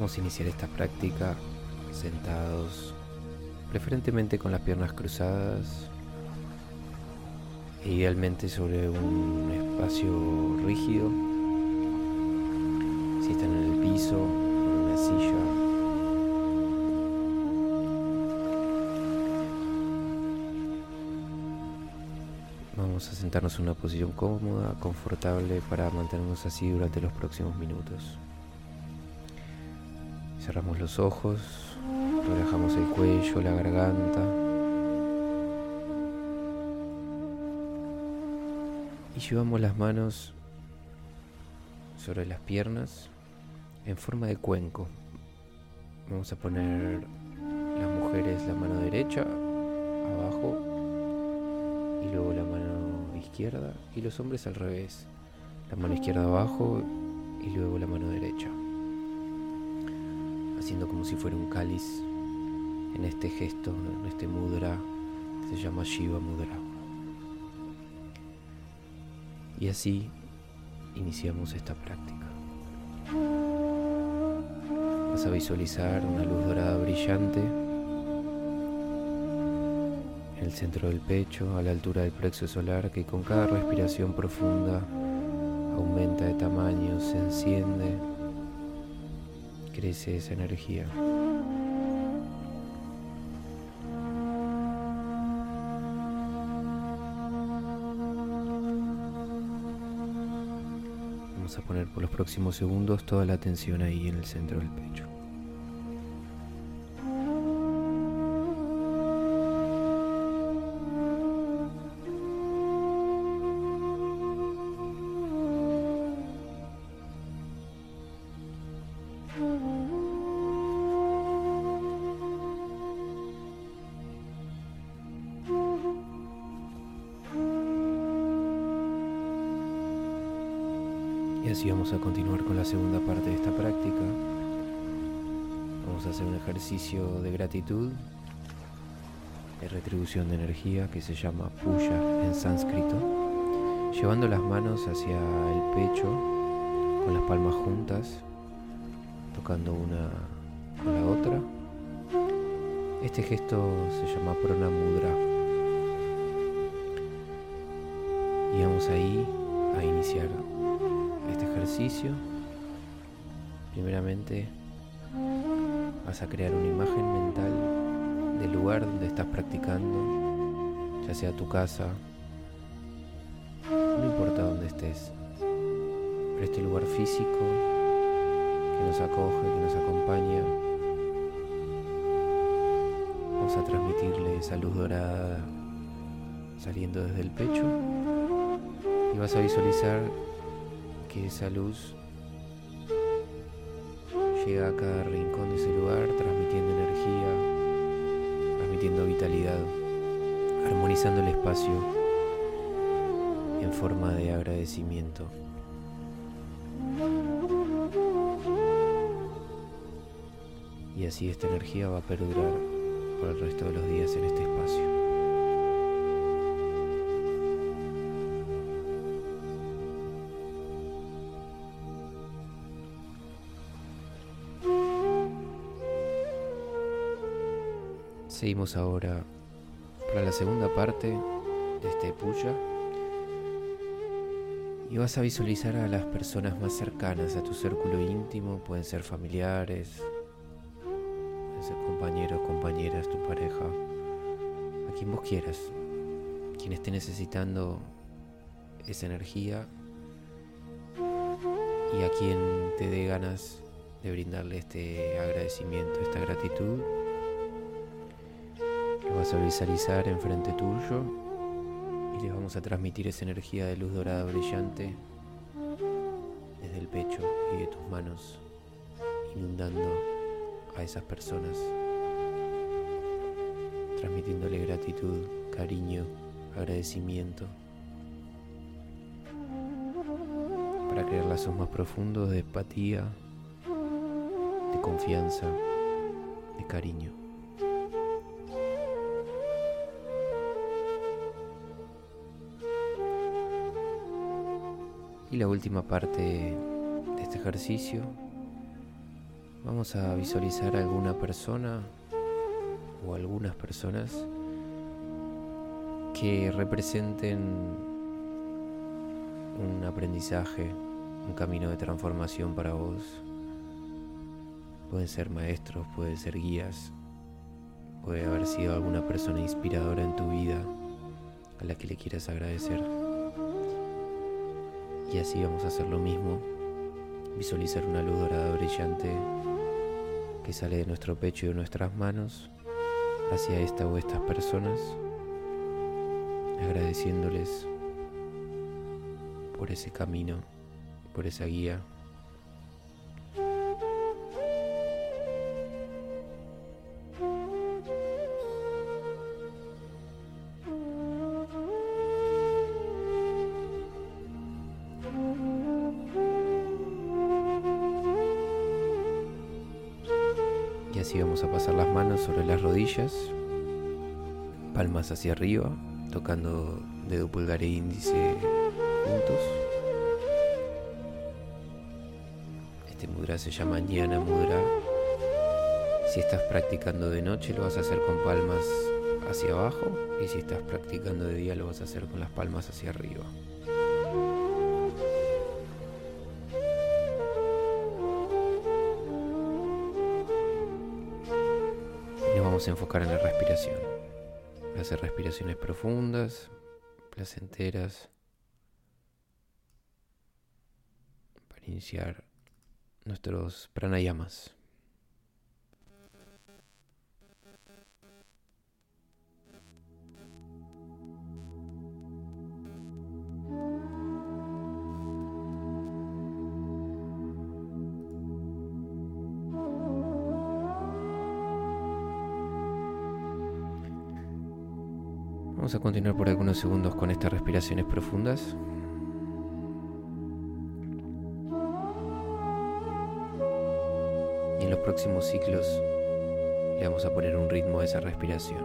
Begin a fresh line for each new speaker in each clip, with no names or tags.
Vamos a iniciar esta práctica sentados, preferentemente con las piernas cruzadas e idealmente sobre un espacio rígido. Si están en el piso, en una silla. Vamos a sentarnos en una posición cómoda, confortable para mantenernos así durante los próximos minutos. Cerramos los ojos, relajamos el cuello, la garganta. Y llevamos las manos sobre las piernas en forma de cuenco. Vamos a poner las mujeres la mano derecha abajo y luego la mano izquierda y los hombres al revés. La mano izquierda abajo y luego la mano derecha haciendo como si fuera un cáliz en este gesto, en este mudra que se llama Shiva Mudra. Y así iniciamos esta práctica. Vas a visualizar una luz dorada brillante en el centro del pecho, a la altura del plexo solar, que con cada respiración profunda aumenta de tamaño, se enciende crece esa energía. Vamos a poner por los próximos segundos toda la atención ahí en el centro del pecho. Segunda parte de esta práctica. Vamos a hacer un ejercicio de gratitud, de retribución de energía que se llama puya en sánscrito, llevando las manos hacia el pecho con las palmas juntas, tocando una con la otra. Este gesto se llama pranamudra. Y vamos ahí a iniciar este ejercicio, primeramente vas a crear una imagen mental del lugar donde estás practicando, ya sea tu casa, no importa dónde estés, pero este lugar físico que nos acoge, que nos acompaña, vamos a transmitirle esa luz dorada saliendo desde el pecho y vas a visualizar que esa luz llega a cada rincón de ese lugar, transmitiendo energía, transmitiendo vitalidad, armonizando el espacio en forma de agradecimiento. Y así esta energía va a perdurar por el resto de los días en este espacio. Seguimos ahora para la segunda parte de este puya. Y vas a visualizar a las personas más cercanas a tu círculo íntimo, pueden ser familiares, pueden ser compañeros, compañeras, tu pareja, a quien vos quieras, quien esté necesitando esa energía y a quien te dé ganas de brindarle este agradecimiento, esta gratitud vas a visualizar enfrente tuyo y les vamos a transmitir esa energía de luz dorada brillante desde el pecho y de tus manos, inundando a esas personas, transmitiéndole gratitud, cariño, agradecimiento, para crear lazos más profundos de empatía, de confianza, de cariño. Y la última parte de este ejercicio Vamos a visualizar a alguna persona o algunas personas que representen un aprendizaje, un camino de transformación para vos. Pueden ser maestros, pueden ser guías, puede haber sido alguna persona inspiradora en tu vida a la que le quieras agradecer. Y así vamos a hacer lo mismo, visualizar una luz dorada brillante que sale de nuestro pecho y de nuestras manos hacia esta o estas personas, agradeciéndoles por ese camino, por esa guía. Así vamos a pasar las manos sobre las rodillas, palmas hacia arriba, tocando dedo pulgar e índice juntos. Este mudra se llama Jnana Mudra. Si estás practicando de noche lo vas a hacer con palmas hacia abajo y si estás practicando de día lo vas a hacer con las palmas hacia arriba. Vamos a enfocar en la respiración. Hacer respiraciones profundas, placenteras, para iniciar nuestros pranayamas. Vamos a continuar por algunos segundos con estas respiraciones profundas. Y en los próximos ciclos le vamos a poner un ritmo a esa respiración.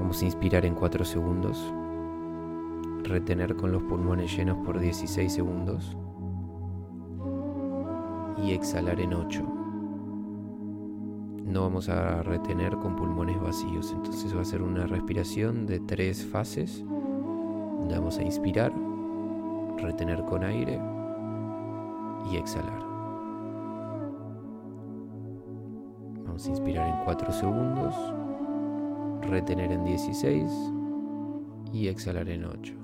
Vamos a inspirar en 4 segundos, retener con los pulmones llenos por 16 segundos y exhalar en 8 no vamos a retener con pulmones vacíos. Entonces va a ser una respiración de tres fases. vamos a inspirar, retener con aire y exhalar. Vamos a inspirar en 4 segundos, retener en 16 y exhalar en 8.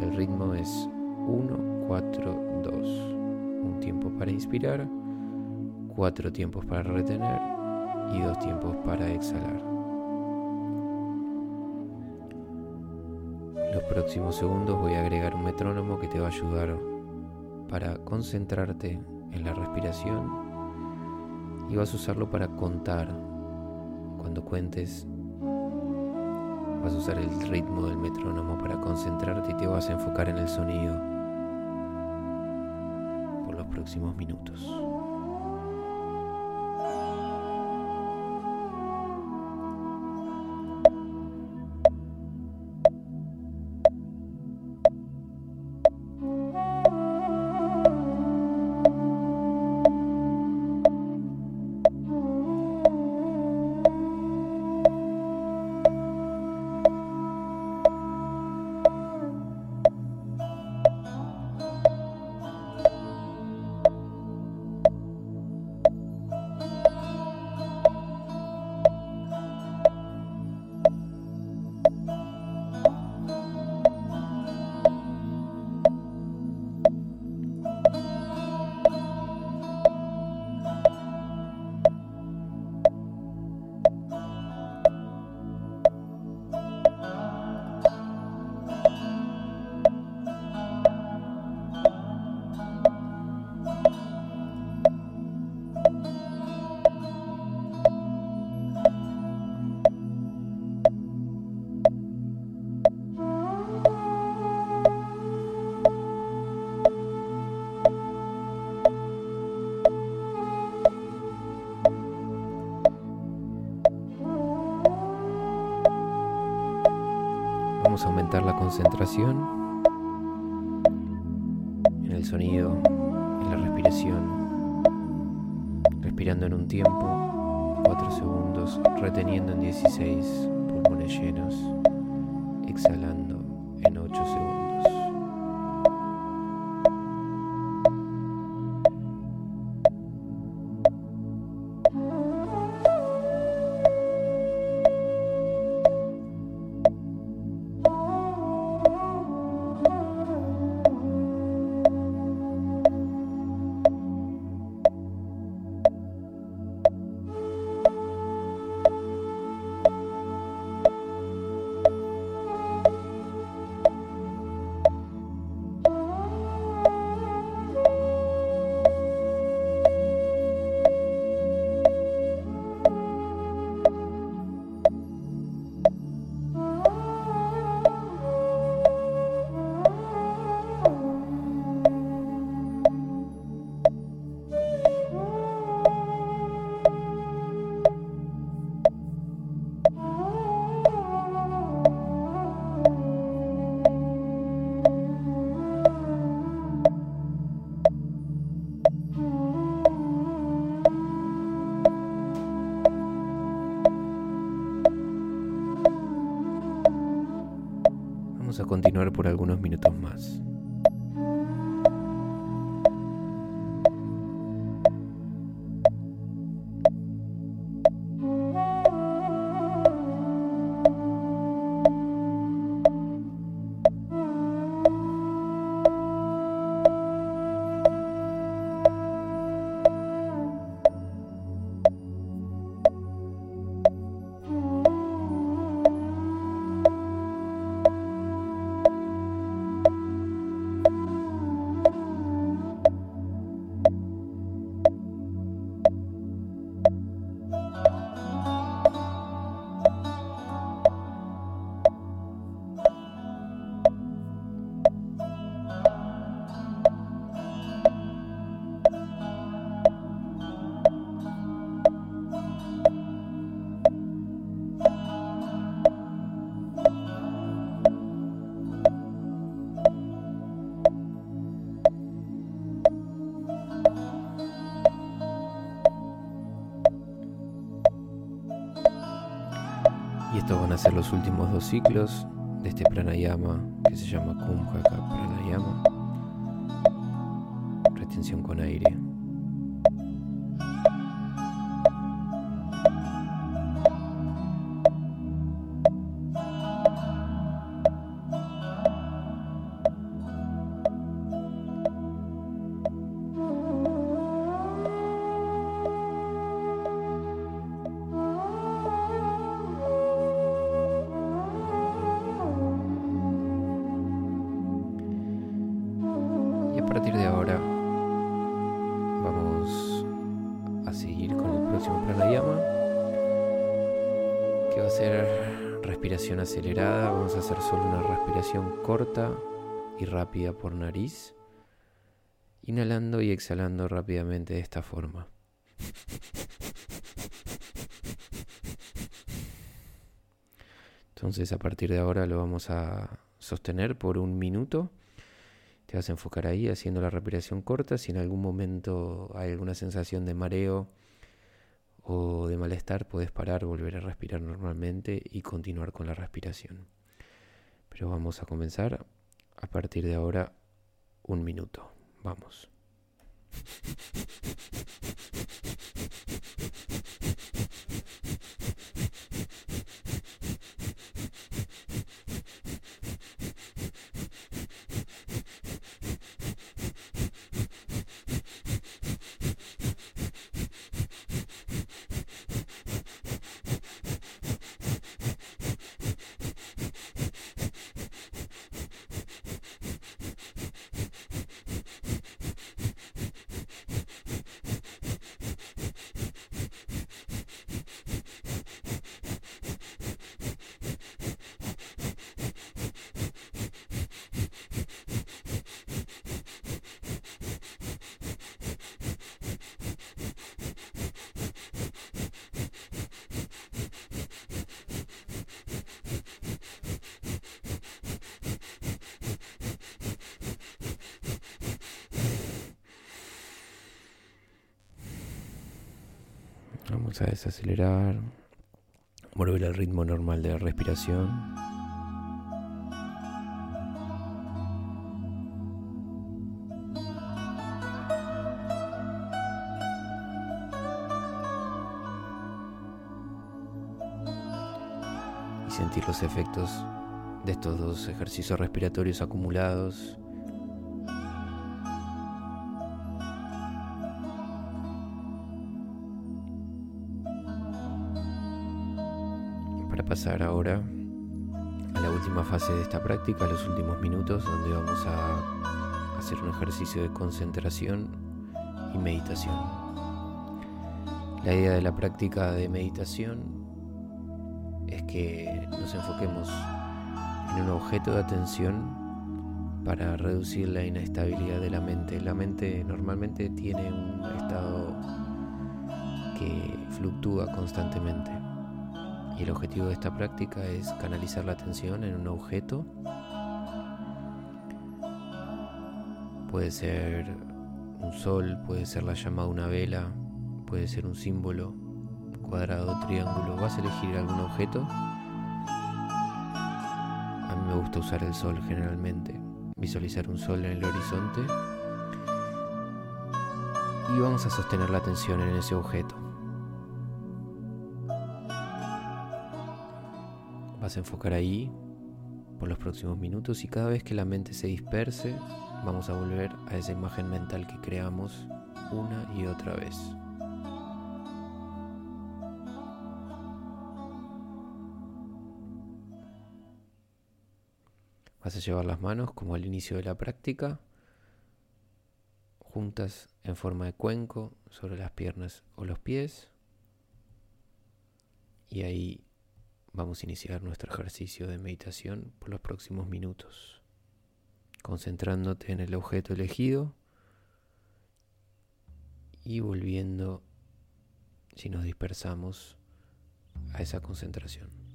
El ritmo es 1, 4, 2. Un tiempo para inspirar cuatro tiempos para retener y dos tiempos para exhalar. Los próximos segundos voy a agregar un metrónomo que te va a ayudar para concentrarte en la respiración y vas a usarlo para contar. Cuando cuentes vas a usar el ritmo del metrónomo para concentrarte y te vas a enfocar en el sonido por los próximos minutos. Concentración el sonido, en la respiración, respirando en un tiempo, 4 segundos, reteniendo en 16 pulmones llenos, exhalando a continuar por algunos minutos más. Ciclos de este pranayama que se llama Kumhaka Pranayama. Retención con aire. Vamos a hacer solo una respiración corta y rápida por nariz, inhalando y exhalando rápidamente de esta forma. Entonces a partir de ahora lo vamos a sostener por un minuto te vas a enfocar ahí haciendo la respiración corta. Si en algún momento hay alguna sensación de mareo o de malestar, puedes parar, volver a respirar normalmente y continuar con la respiración. Pero vamos a comenzar a partir de ahora un minuto. Vamos. Vamos a desacelerar, volver al ritmo normal de la respiración. Y sentir los efectos de estos dos ejercicios respiratorios acumulados pasar ahora a la última fase de esta práctica, los últimos minutos, donde vamos a hacer un ejercicio de concentración y meditación. La idea de la práctica de meditación es que nos enfoquemos en un objeto de atención para reducir la inestabilidad de la mente. La mente normalmente tiene un estado que fluctúa constantemente. Y el objetivo de esta práctica es canalizar la atención en un objeto. Puede ser un sol, puede ser la llama de una vela, puede ser un símbolo, cuadrado, triángulo. Vas a elegir algún objeto. A mí me gusta usar el sol generalmente. Visualizar un sol en el horizonte. Y vamos a sostener la atención en ese objeto. Vas a enfocar ahí por los próximos minutos y cada vez que la mente se disperse, vamos a volver a esa imagen mental que creamos una y otra vez. Vas a llevar las manos como al inicio de la práctica, juntas en forma de cuenco sobre las piernas o los pies. Y ahí Vamos a iniciar nuestro ejercicio de meditación por los próximos minutos, concentrándote en el objeto elegido y volviendo, si nos dispersamos, a esa concentración.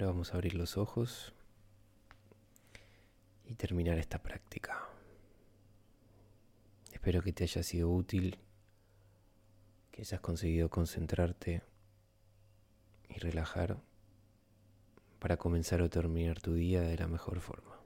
Ahora vamos a abrir los ojos y terminar esta práctica. Espero que te haya sido útil, que hayas conseguido concentrarte y relajar para comenzar o terminar tu día de la mejor forma.